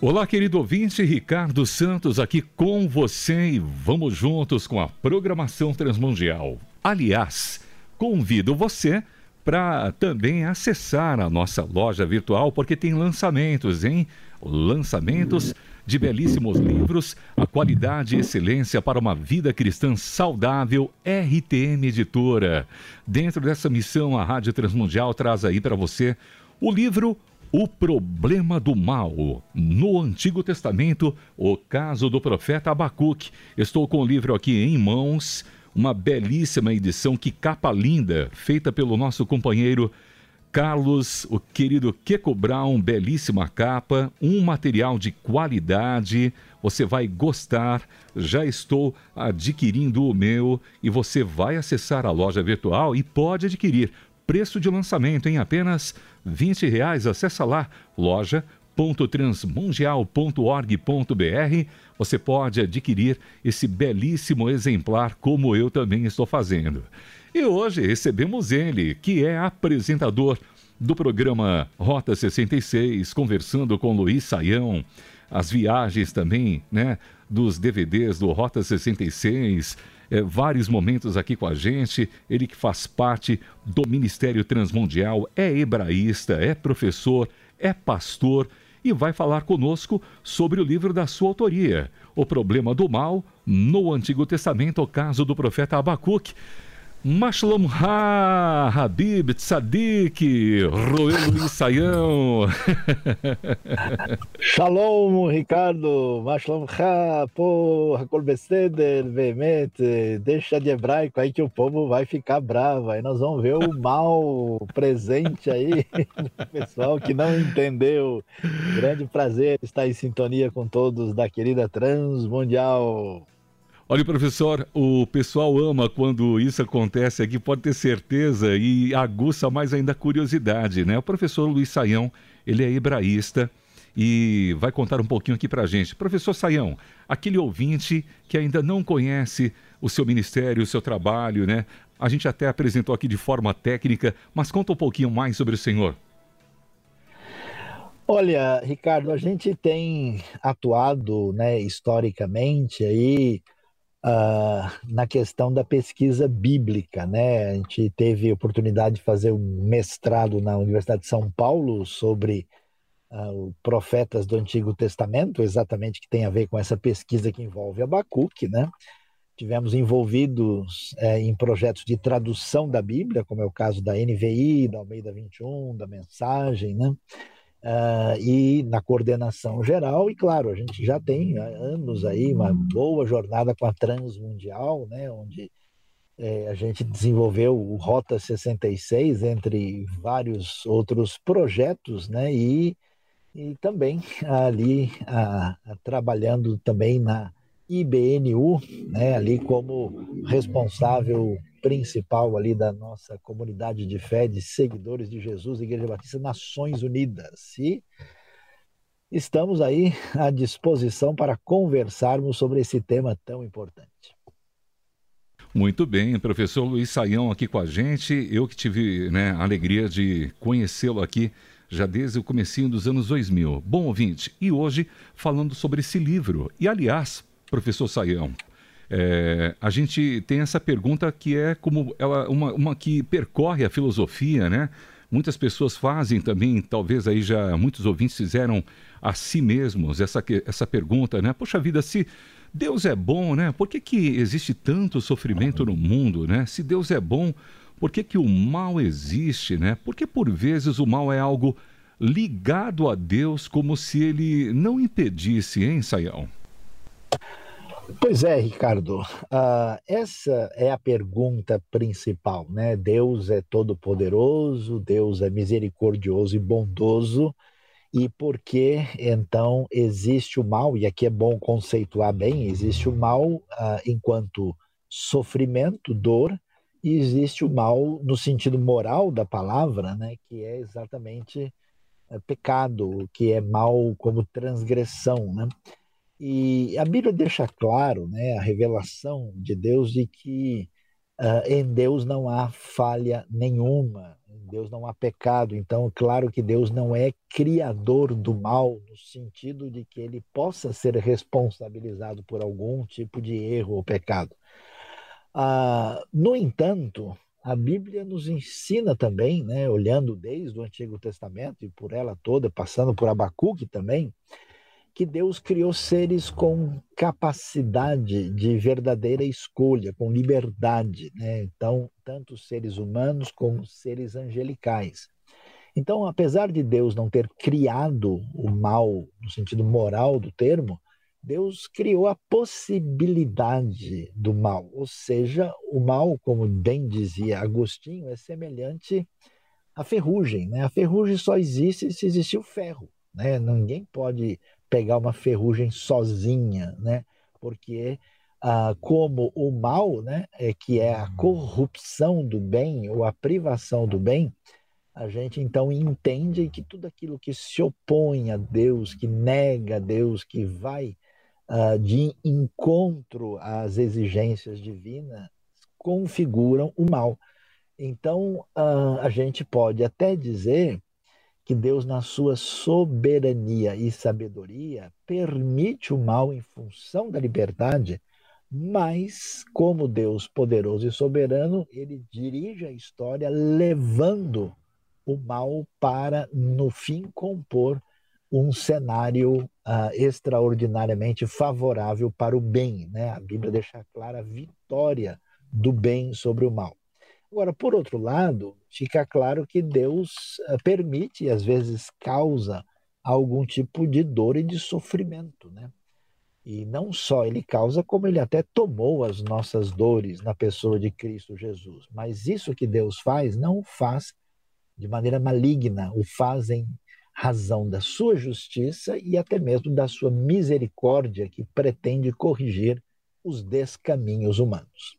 Olá, querido ouvinte, Ricardo Santos aqui com você e vamos juntos com a programação transmundial. Aliás, convido você para também acessar a nossa loja virtual, porque tem lançamentos, hein? Lançamentos de belíssimos livros, a qualidade e excelência para uma vida cristã saudável, RTM Editora. Dentro dessa missão, a Rádio Transmundial traz aí para você o livro o problema do mal. No Antigo Testamento, o caso do profeta Abacuque. Estou com o livro aqui em mãos, uma belíssima edição, que capa linda, feita pelo nosso companheiro Carlos, o querido Keko Brown, belíssima capa, um material de qualidade, você vai gostar. Já estou adquirindo o meu e você vai acessar a loja virtual e pode adquirir. Preço de lançamento em apenas 20 reais. Acesse lá loja.transmundial.org.br. Você pode adquirir esse belíssimo exemplar, como eu também estou fazendo. E hoje recebemos ele, que é apresentador do programa Rota 66, conversando com Luiz Saião, as viagens também, né, dos DVDs do Rota 66 é, vários momentos aqui com a gente. Ele que faz parte do Ministério Transmundial, é hebraísta, é professor, é pastor e vai falar conosco sobre o livro da sua autoria, O Problema do Mal no Antigo Testamento, o caso do profeta Abacuque. Mashlom Ha, Habib, Tzadik, Roel Luiz Saião. Shalom, Ricardo, Mashlom Ha, pô, Hakol Beseder, veemente, deixa de hebraico aí que o povo vai ficar bravo, aí nós vamos ver o mal presente aí, pessoal que não entendeu. Grande prazer estar em sintonia com todos da querida Transmundial. Olha, professor, o pessoal ama quando isso acontece aqui, pode ter certeza, e aguça mais ainda a curiosidade, né? O professor Luiz Saião, ele é hebraísta e vai contar um pouquinho aqui para gente. Professor Saião, aquele ouvinte que ainda não conhece o seu ministério, o seu trabalho, né? A gente até apresentou aqui de forma técnica, mas conta um pouquinho mais sobre o senhor. Olha, Ricardo, a gente tem atuado, né, historicamente aí uh, na questão da pesquisa bíblica, né? A gente teve oportunidade de fazer um mestrado na Universidade de São Paulo sobre uh, profetas do Antigo Testamento, exatamente que tem a ver com essa pesquisa que envolve Abacuque, né? Tivemos envolvidos é, em projetos de tradução da Bíblia, como é o caso da NVI, da Almeida 21, da Mensagem, né? Uh, e na coordenação geral, e claro, a gente já tem anos aí uma boa jornada com a Transmundial, né, onde é, a gente desenvolveu o Rota 66, entre vários outros projetos, né, e, e também ali a, a, trabalhando também na IBNU, né, ali como responsável principal ali da nossa comunidade de fé, de seguidores de Jesus, Igreja Batista Nações Unidas. E estamos aí à disposição para conversarmos sobre esse tema tão importante. Muito bem, professor Luiz Saião aqui com a gente. Eu que tive né, a alegria de conhecê-lo aqui já desde o comecinho dos anos 2000. Bom ouvinte, e hoje falando sobre esse livro. E aliás, professor Saião, é, a gente tem essa pergunta que é como ela, uma, uma que percorre a filosofia, né? Muitas pessoas fazem também, talvez aí já muitos ouvintes fizeram a si mesmos essa, essa pergunta, né? Poxa vida, se Deus é bom, né? Por que, que existe tanto sofrimento no mundo, né? Se Deus é bom, por que, que o mal existe, né? Porque por vezes o mal é algo ligado a Deus como se ele não impedisse, hein, Saião? Pois é, Ricardo. Uh, essa é a pergunta principal, né? Deus é todo-poderoso, Deus é misericordioso e bondoso, e por que então existe o mal? E aqui é bom conceituar bem: existe o mal uh, enquanto sofrimento, dor, e existe o mal no sentido moral da palavra, né? Que é exatamente uh, pecado, que é mal como transgressão, né? E a Bíblia deixa claro, né, a revelação de Deus de que uh, em Deus não há falha nenhuma. Deus não há pecado, então, claro que Deus não é criador do mal, no sentido de que ele possa ser responsabilizado por algum tipo de erro ou pecado. Ah, no entanto, a Bíblia nos ensina também, né, olhando desde o Antigo Testamento e por ela toda, passando por Abacuque também, que Deus criou seres com capacidade de verdadeira escolha, com liberdade, né? Então, tanto seres humanos como seres angelicais. Então, apesar de Deus não ter criado o mal no sentido moral do termo, Deus criou a possibilidade do mal, ou seja, o mal, como bem dizia Agostinho, é semelhante à ferrugem. Né? A ferrugem só existe se existir o ferro. Né? Ninguém pode pegar uma ferrugem sozinha, né? Porque ah, como o mal, né, é que é a corrupção do bem ou a privação do bem, a gente então entende que tudo aquilo que se opõe a Deus, que nega a Deus, que vai uh, de encontro às exigências divinas, configuram o mal. Então, uh, a gente pode até dizer que Deus, na sua soberania e sabedoria, permite o mal em função da liberdade, mas, como Deus poderoso e soberano, ele dirige a história levando o mal para, no fim, compor um cenário uh, extraordinariamente favorável para o bem. Né? A Bíblia deixa clara a vitória do bem sobre o mal. Agora, por outro lado, fica claro que Deus eh, permite e às vezes causa algum tipo de dor e de sofrimento, né? E não só ele causa, como ele até tomou as nossas dores na pessoa de Cristo Jesus. Mas isso que Deus faz, não o faz de maneira maligna, o faz em razão da sua justiça e até mesmo da sua misericórdia que pretende corrigir os descaminhos humanos.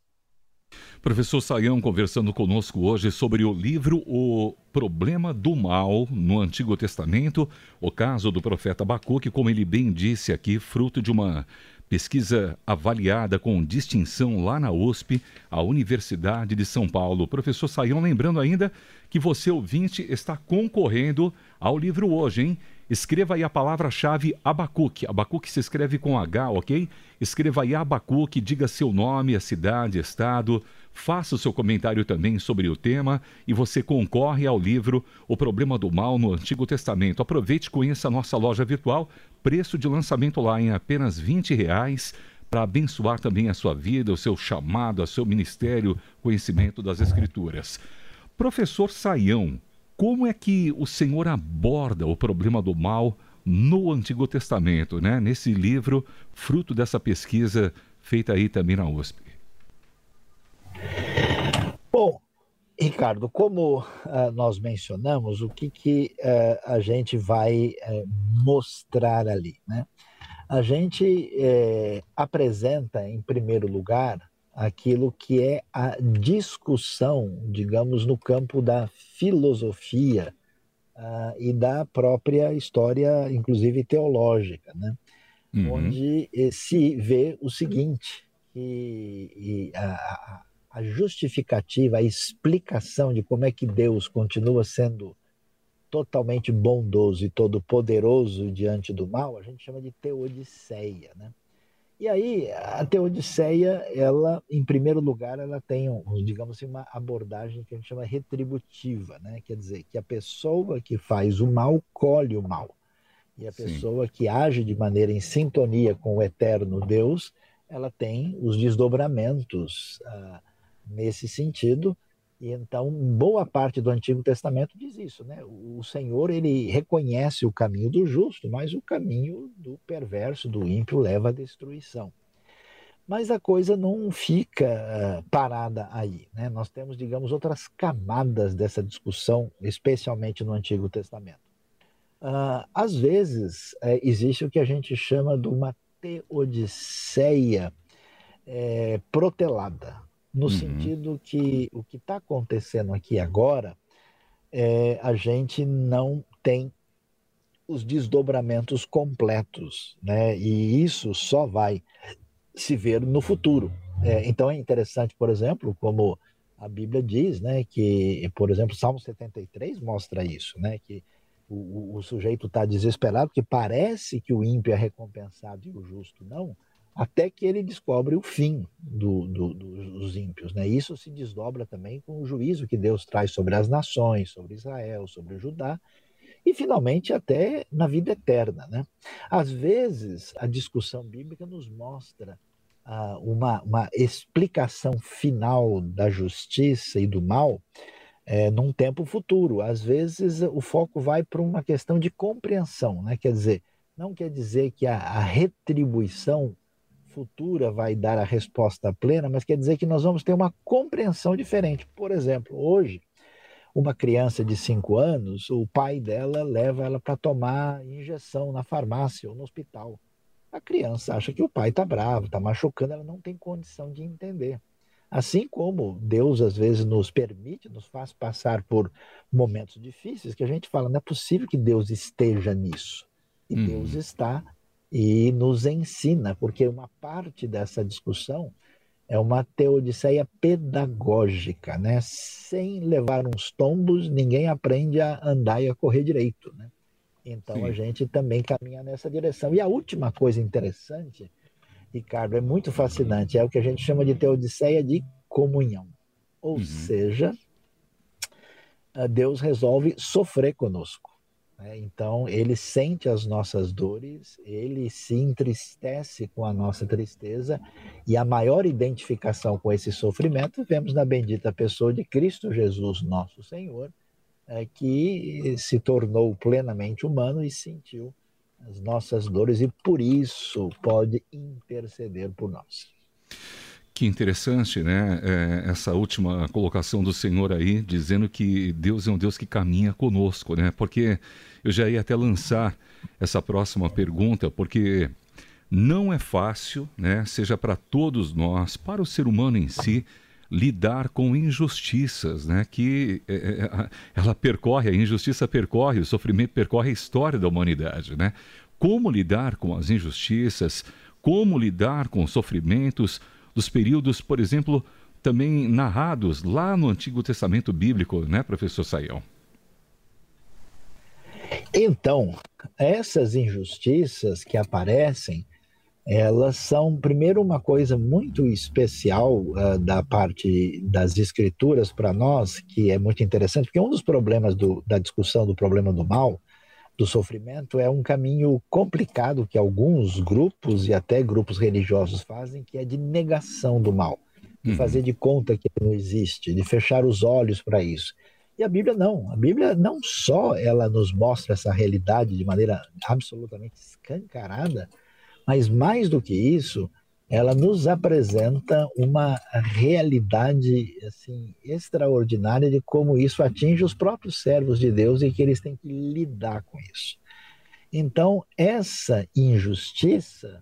Professor Saião conversando conosco hoje sobre o livro O Problema do Mal no Antigo Testamento, o caso do profeta Abacuque, como ele bem disse aqui, fruto de uma pesquisa avaliada com distinção lá na USP, a Universidade de São Paulo. Professor Saião, lembrando ainda que você, ouvinte, está concorrendo ao livro hoje, hein? Escreva aí a palavra-chave Abacuque. Abacuque se escreve com H, ok? Escreva aí Abacuque, diga seu nome, a cidade, estado, faça o seu comentário também sobre o tema e você concorre ao livro O Problema do Mal no Antigo Testamento. Aproveite e conheça a nossa loja virtual, preço de lançamento lá em apenas 20 reais para abençoar também a sua vida, o seu chamado, o seu ministério, conhecimento das Escrituras. Professor Saião, como é que o Senhor aborda o problema do mal no Antigo Testamento, né? Nesse livro, fruto dessa pesquisa feita aí também na USP. Bom, Ricardo, como uh, nós mencionamos, o que, que uh, a gente vai uh, mostrar ali? Né? A gente apresenta, em primeiro lugar, aquilo que é a discussão, digamos, no campo da filosofia uh, e da própria história, inclusive teológica, né? Uhum. onde eh, se vê o seguinte, que a, a justificativa, a explicação de como é que Deus continua sendo totalmente bondoso e todo poderoso diante do mal, a gente chama de teodiceia, né? E aí, a Teodiceia, ela, em primeiro lugar, ela tem, um, digamos assim, uma abordagem que a gente chama retributiva, né? Quer dizer, que a pessoa que faz o mal colhe o mal. E a Sim. pessoa que age de maneira em sintonia com o eterno Deus, ela tem os desdobramentos ah, nesse sentido, e então, boa parte do Antigo Testamento diz isso, né? O Senhor, ele reconhece o caminho do justo, mas o caminho do perverso, do ímpio, leva à destruição. Mas a coisa não fica uh, parada aí, né? Nós temos, digamos, outras camadas dessa discussão, especialmente no Antigo Testamento. Uh, às vezes, uh, existe o que a gente chama de uma teodiceia é, protelada, no uhum. sentido que o que está acontecendo aqui agora é a gente não tem os desdobramentos completos, né? E isso só vai se ver no futuro. É, então é interessante, por exemplo, como A Bíblia diz, né, que, por exemplo, Salmo 73 mostra isso, né, que o, o sujeito está desesperado, que parece que o ímpio é recompensado e o justo não, até que ele descobre o fim do, do, dos ímpios. Né? Isso se desdobra também com o juízo que Deus traz sobre as nações, sobre Israel, sobre Judá, e finalmente até na vida eterna. Né? Às vezes, a discussão bíblica nos mostra ah, uma, uma explicação final da justiça e do mal é, num tempo futuro. Às vezes o foco vai para uma questão de compreensão, né? quer dizer, não quer dizer que a, a retribuição futura vai dar a resposta plena, mas quer dizer que nós vamos ter uma compreensão diferente. Por exemplo, hoje, uma criança de 5 anos, o pai dela leva ela para tomar injeção na farmácia ou no hospital. A criança acha que o pai está bravo, está machucando, ela não tem condição de entender. Assim como Deus às vezes nos permite, nos faz passar por momentos difíceis, que a gente fala, não é possível que Deus esteja nisso. E. Deus está e nos ensina, porque uma parte dessa discussão é uma teodiceia pedagógica, né? Sem levar uns tombos, ninguém aprende a andar e a correr direito, né? Então Sim. a gente também caminha nessa direção. E a última coisa interessante Ricardo, é muito fascinante. É o que a gente chama de teodiceia de comunhão. Ou uhum. seja, Deus resolve sofrer conosco. Né? Então, ele sente as nossas dores, ele se entristece com a nossa tristeza, e a maior identificação com esse sofrimento vemos na bendita pessoa de Cristo Jesus, nosso Senhor, é, que se tornou plenamente humano e sentiu as nossas dores e por isso pode interceder por nós. Que interessante, né? É, essa última colocação do Senhor aí, dizendo que Deus é um Deus que caminha conosco, né? Porque eu já ia até lançar essa próxima pergunta, porque não é fácil, né? Seja para todos nós, para o ser humano em si, lidar com injustiças, né? Que é, é ela percorre, a injustiça percorre, o sofrimento percorre a história da humanidade, né? Como lidar com as injustiças, como lidar com os sofrimentos dos períodos, por exemplo, também narrados lá no Antigo Testamento Bíblico, né, professor Saião? Então, essas injustiças que aparecem elas são, primeiro, uma coisa muito especial uh, da parte das escrituras para nós, que é muito interessante, porque um dos problemas do, da discussão do problema do mal, do sofrimento, é um caminho complicado que alguns grupos e até grupos religiosos fazem, que é de negação do mal, de uhum. fazer de conta que não existe, de fechar os olhos para isso. E a Bíblia não. A Bíblia não só ela nos mostra essa realidade de maneira absolutamente escancarada, mas mais do que isso, ela nos apresenta uma realidade assim extraordinária de como isso atinge os próprios servos de Deus e que eles têm que lidar com isso. Então, essa injustiça,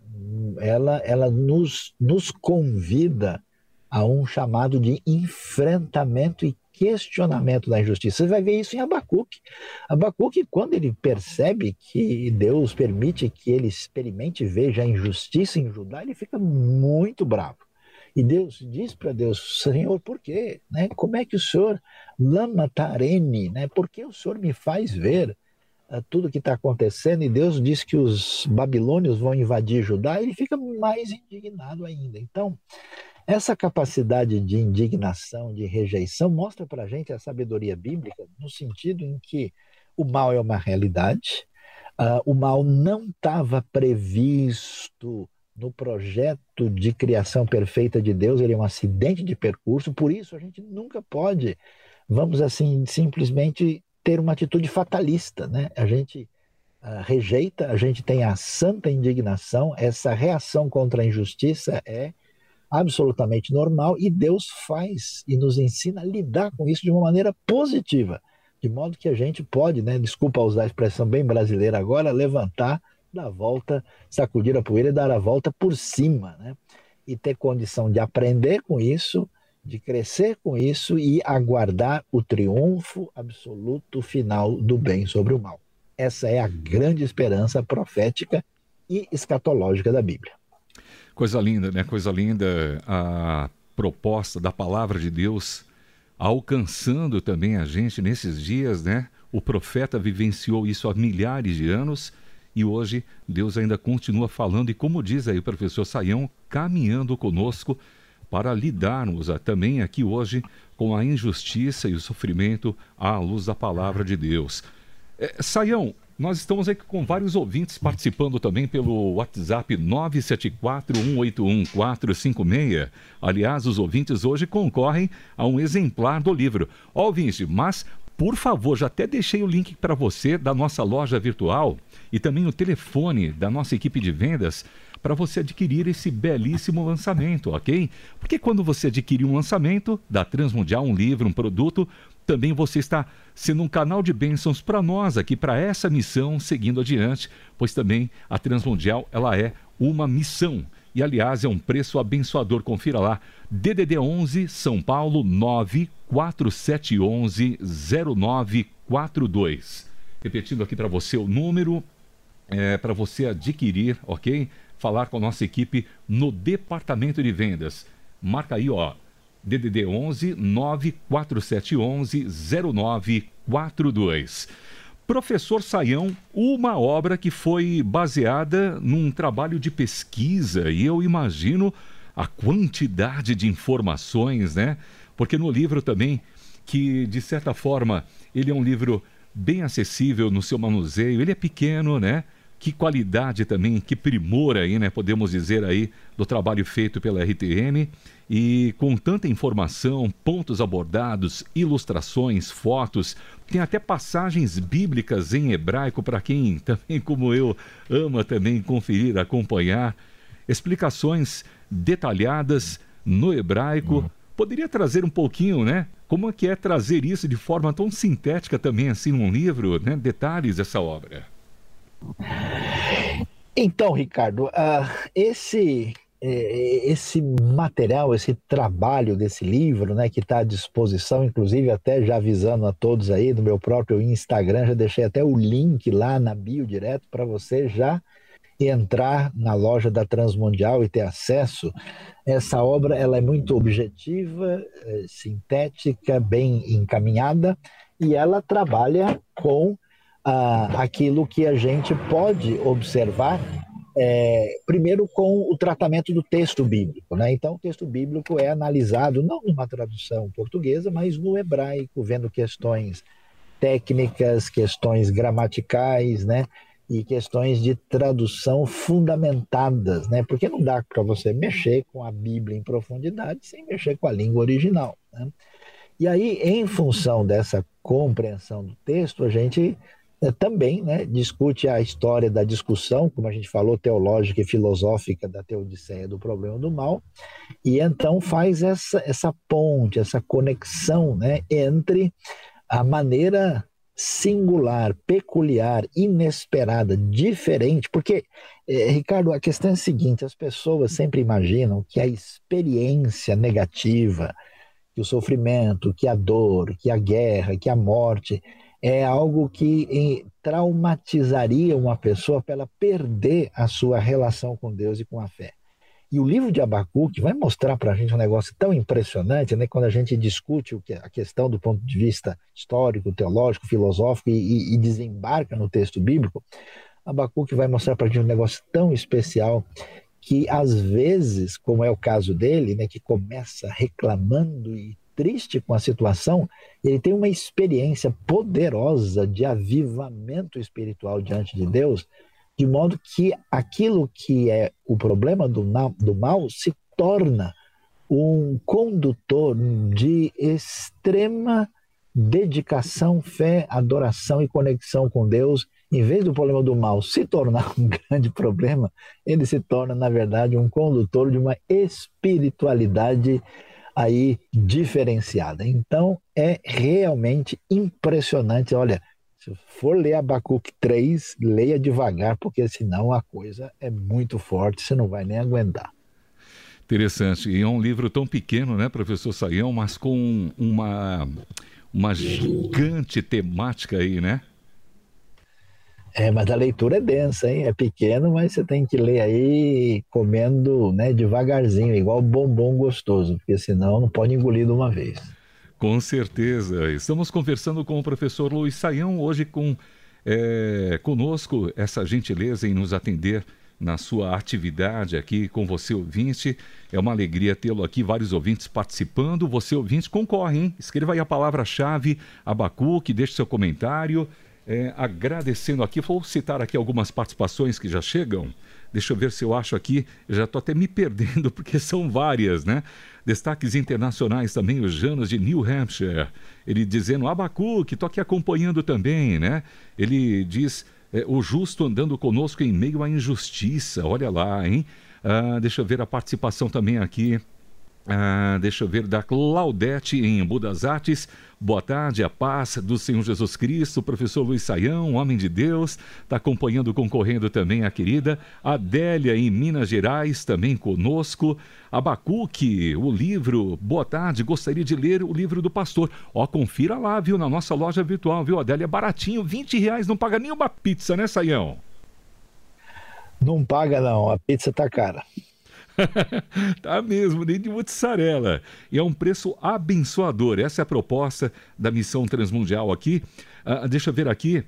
ela, ela nos, nos convida a um chamado de enfrentamento e questionamento da injustiça. Você vai ver isso em Abacuque. Abacuque, quando ele percebe que Deus permite que ele experimente e veja a injustiça em Judá, ele fica muito bravo. E Deus diz para Deus, Senhor, por quê? Né? Como é que o Senhor lama tarene? Né? Por que o Senhor me faz ver uh, tudo que está acontecendo? E Deus diz que os babilônios vão invadir Judá, ele fica mais indignado ainda. Então, essa capacidade de indignação, de rejeição, mostra para a gente a sabedoria bíblica, no sentido em que o mal é uma realidade, uh, o mal não estava previsto no projeto de criação perfeita de Deus, ele é um acidente de percurso, por isso a gente nunca pode, vamos assim, simplesmente ter uma atitude fatalista, né? A gente uh, rejeita, a gente tem a santa indignação, essa reação contra a injustiça é absolutamente normal e Deus faz e nos ensina a lidar com isso de uma maneira positiva, de modo que a gente pode, né, desculpa usar a expressão bem brasileira agora, levantar, dar a volta, sacudir a poeira e dar a volta por cima, né? E ter condição de aprender com isso, de crescer com isso e aguardar o triunfo absoluto final do bem sobre o mal. Essa é a grande esperança profética e escatológica da Bíblia. Coisa linda, né? Coisa linda a proposta da palavra de Deus alcançando também a gente nesses dias, né? O profeta vivenciou isso há milhares de anos e hoje Deus ainda continua falando e como diz aí o professor Saião, caminhando conosco para lidarmos também aqui hoje com a injustiça e o sofrimento à luz da palavra de Deus. É, Saião, nós estamos aqui com vários ouvintes participando também pelo WhatsApp 974-181-456. Aliás, os ouvintes hoje concorrem a um exemplar do livro. Ó, ouvinte, mas, por favor, já até deixei o link para você da nossa loja virtual e também o telefone da nossa equipe de vendas para você adquirir esse belíssimo lançamento, ok? Porque quando você adquirir um lançamento da Transmundial, um livro, um produto, também você está sendo um canal de bênçãos para nós aqui, para essa missão, seguindo adiante, pois também a Transmundial ela é uma missão. E aliás, é um preço abençoador. Confira lá. DDD 11 São Paulo 94711 0942. Repetindo aqui para você o número é, para você adquirir, ok? Falar com a nossa equipe no departamento de vendas. Marca aí, ó, DDD 11 94711 0942. Professor Saião, uma obra que foi baseada num trabalho de pesquisa e eu imagino a quantidade de informações, né? Porque no livro também, que de certa forma ele é um livro bem acessível no seu manuseio, ele é pequeno, né? Que qualidade também, que primor aí, né? Podemos dizer aí do trabalho feito pela RTM e com tanta informação, pontos abordados, ilustrações, fotos, tem até passagens bíblicas em hebraico para quem também como eu ama também conferir, acompanhar, explicações detalhadas no hebraico. Poderia trazer um pouquinho, né? Como é que é trazer isso de forma tão sintética também assim num livro, né? Detalhes dessa obra. Então, Ricardo, uh, esse é, esse material, esse trabalho desse livro, né, que está à disposição, inclusive até já avisando a todos aí no meu próprio Instagram, já deixei até o link lá na bio direto para você já entrar na loja da Transmundial e ter acesso. Essa obra ela é muito objetiva, é, sintética, bem encaminhada e ela trabalha com aquilo que a gente pode observar é, primeiro com o tratamento do texto bíblico. Né? Então, o texto bíblico é analisado não numa tradução portuguesa, mas no hebraico, vendo questões técnicas, questões gramaticais, né? e questões de tradução fundamentadas, né? Porque não dá para você mexer com a Bíblia em profundidade sem mexer com a língua original. Né? E aí, em função dessa compreensão do texto, a gente também né, discute a história da discussão, como a gente falou, teológica e filosófica da teodiceia do problema do mal, e então faz essa, essa ponte, essa conexão né, entre a maneira singular, peculiar, inesperada, diferente, porque, eh, Ricardo, a questão é a seguinte: as pessoas sempre imaginam que a experiência negativa, que o sofrimento, que a dor, que a guerra, que a morte, é algo que traumatizaria uma pessoa para ela perder a sua relação com Deus e com a fé. E o livro de Abacuque vai mostrar para a gente um negócio tão impressionante, né, quando a gente discute a questão do ponto de vista histórico, teológico, filosófico e, e desembarca no texto bíblico. Abacuque vai mostrar para a gente um negócio tão especial que, às vezes, como é o caso dele, né, que começa reclamando e triste com a situação, ele tem uma experiência poderosa de avivamento espiritual diante de Deus, de modo que aquilo que é o problema do, do mal se torna um condutor de extrema dedicação, fé, adoração e conexão com Deus, em vez do problema do mal se tornar um grande problema, ele se torna, na verdade, um condutor de uma espiritualidade aí diferenciada. Então é realmente impressionante. Olha, se for ler Abacuque 3, leia devagar, porque senão a coisa é muito forte, você não vai nem aguentar. Interessante. E é um livro tão pequeno, né, professor Saião, mas com uma, uma gigante temática aí, né? É, mas a leitura é densa, hein? É pequeno, mas você tem que ler aí comendo né, devagarzinho, igual bombom gostoso, porque senão não pode engolir de uma vez. Com certeza. Estamos conversando com o professor Luiz Saião, hoje com é, conosco essa gentileza em nos atender na sua atividade aqui com você, ouvinte. É uma alegria tê-lo aqui, vários ouvintes participando. Você, ouvinte, concorre, hein? Escreva aí a palavra-chave Abacuque, deixe seu comentário. É, agradecendo aqui, vou citar aqui algumas participações que já chegam. Deixa eu ver se eu acho aqui, já estou até me perdendo, porque são várias, né? Destaques internacionais também, o Janos de New Hampshire. Ele dizendo, Abacuque, estou aqui acompanhando também, né? Ele diz, é, o justo andando conosco em meio à injustiça. Olha lá, hein? Ah, deixa eu ver a participação também aqui. Ah, deixa eu ver, da Claudete em Budas Artes. Boa tarde, a paz do Senhor Jesus Cristo. Professor Luiz Saião, homem de Deus, está acompanhando, concorrendo também a querida Adélia em Minas Gerais, também conosco. Abacuque, o livro. Boa tarde, gostaria de ler o livro do pastor. Ó, confira lá, viu, na nossa loja virtual, viu, Adélia? É baratinho, 20 reais, não paga nem uma pizza, né, Saião? Não paga, não. A pizza tá cara. tá mesmo, nem de mussarela. E é um preço abençoador. Essa é a proposta da missão transmundial aqui. Uh, deixa eu ver aqui.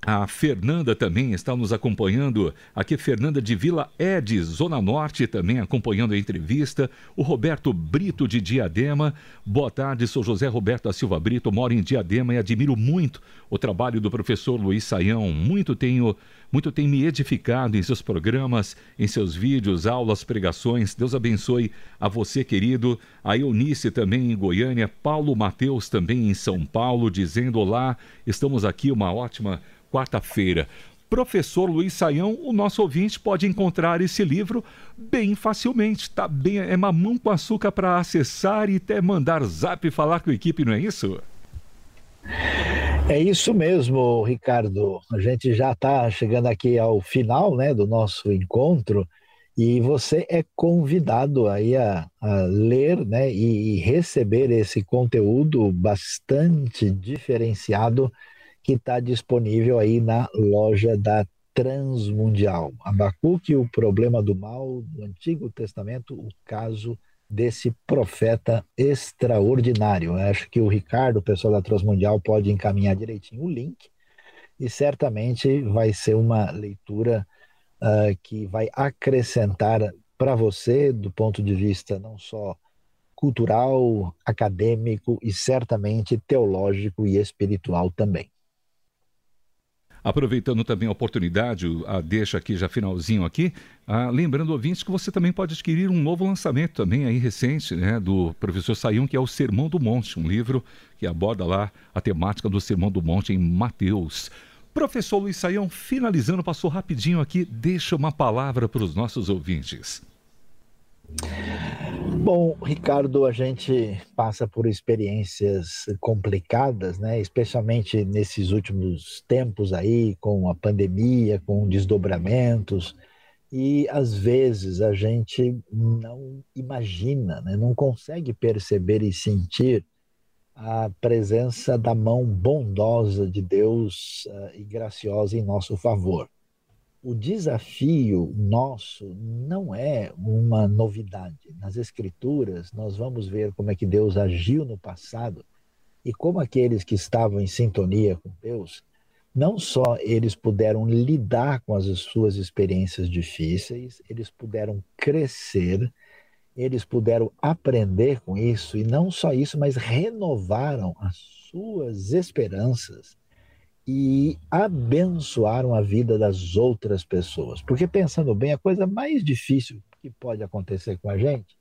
A Fernanda também está nos acompanhando. Aqui, Fernanda de Vila Ed, Zona Norte, também acompanhando a entrevista. O Roberto Brito de Diadema. Boa tarde, sou José Roberto da Silva Brito, moro em Diadema e admiro muito o trabalho do professor Luiz Saião. Muito tenho, muito tem me edificado em seus programas, em seus vídeos, aulas, pregações. Deus abençoe a você, querido. A Eunice também em Goiânia. Paulo Mateus também em São Paulo, dizendo: Olá, estamos aqui, uma ótima quarta-feira. Professor Luiz Saião, o nosso ouvinte pode encontrar esse livro bem facilmente. Tá bem, é mamão com açúcar para acessar e até mandar zap e falar com a equipe, não é isso? É isso mesmo, Ricardo. A gente já está chegando aqui ao final né, do nosso encontro e você é convidado aí a, a ler né, e, e receber esse conteúdo bastante diferenciado que está disponível aí na loja da Transmundial. Abacuque, o problema do mal do Antigo Testamento, o caso desse profeta extraordinário. Eu acho que o Ricardo, o pessoal da Transmundial, pode encaminhar direitinho o link e certamente vai ser uma leitura uh, que vai acrescentar para você, do ponto de vista não só cultural, acadêmico e certamente teológico e espiritual também. Aproveitando também a oportunidade, a deixa aqui já finalzinho aqui, ah, lembrando ouvintes que você também pode adquirir um novo lançamento também aí recente, né, do professor Sayão, que é o Sermão do Monte, um livro que aborda lá a temática do Sermão do Monte em Mateus. Professor Luiz Saião, finalizando, passou rapidinho aqui, deixa uma palavra para os nossos ouvintes. Bom, Ricardo, a gente passa por experiências complicadas, né? Especialmente nesses últimos tempos aí, com a pandemia, com desdobramentos, e às vezes a gente não imagina, né? não consegue perceber e sentir a presença da mão bondosa de Deus uh, e graciosa em nosso favor o desafio nosso não é uma novidade. Nas Escrituras, nós vamos ver como é que Deus agiu no passado e como aqueles que estavam em sintonia com Deus, não só eles puderam lidar com as suas experiências difíceis, eles puderam crescer, eles puderam aprender com isso, e não só isso, mas renovaram as suas esperanças e abençoaram a vida das outras pessoas. Porque pensando bem, a coisa mais difícil que pode acontecer com a gente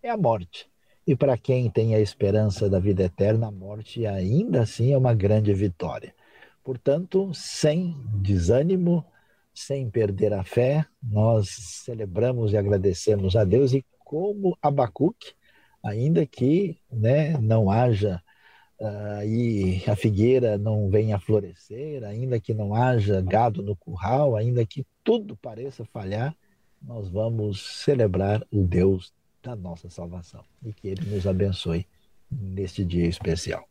é a morte. E para quem tem a esperança da vida eterna, a morte ainda assim é uma grande vitória. Portanto, sem desânimo, sem perder a fé, nós celebramos e agradecemos a Deus e como Abacuque, ainda que né, não haja e a figueira não venha a florescer, ainda que não haja gado no curral, ainda que tudo pareça falhar, nós vamos celebrar o Deus da nossa salvação e que Ele nos abençoe neste dia especial.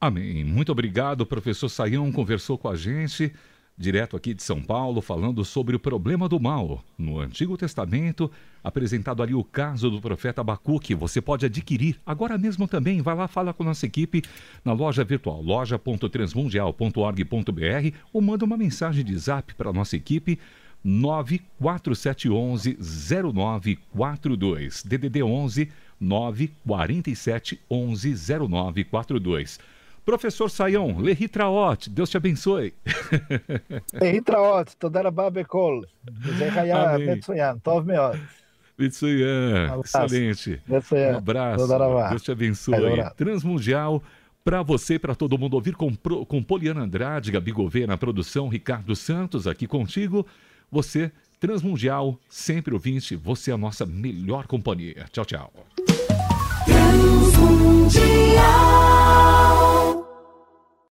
Amém. Muito obrigado, professor Saião, conversou com a gente. Direto aqui de São Paulo, falando sobre o problema do mal. No Antigo Testamento, apresentado ali o caso do profeta Abacuque. Você pode adquirir agora mesmo também. Vai lá, fala com a nossa equipe na loja virtual, loja.transmundial.org.br ou manda uma mensagem de zap para a nossa equipe 94711 0942. DDD 11 947 11 0942. Professor Saião, Lehi Traot, Deus te abençoe. Lehi Traot, Todara Babekol, Zehaya Metsuyan, Tov Meot. Mitsuyan, excelente. Um abraço, Deus te abençoe. Transmundial, para você, para todo mundo ouvir, com, com Poliana Andrade, Gabi Gouveia na produção, Ricardo Santos aqui contigo. Você, Transmundial, sempre ouvinte, você é a nossa melhor companhia. Tchau, tchau. Transmundial.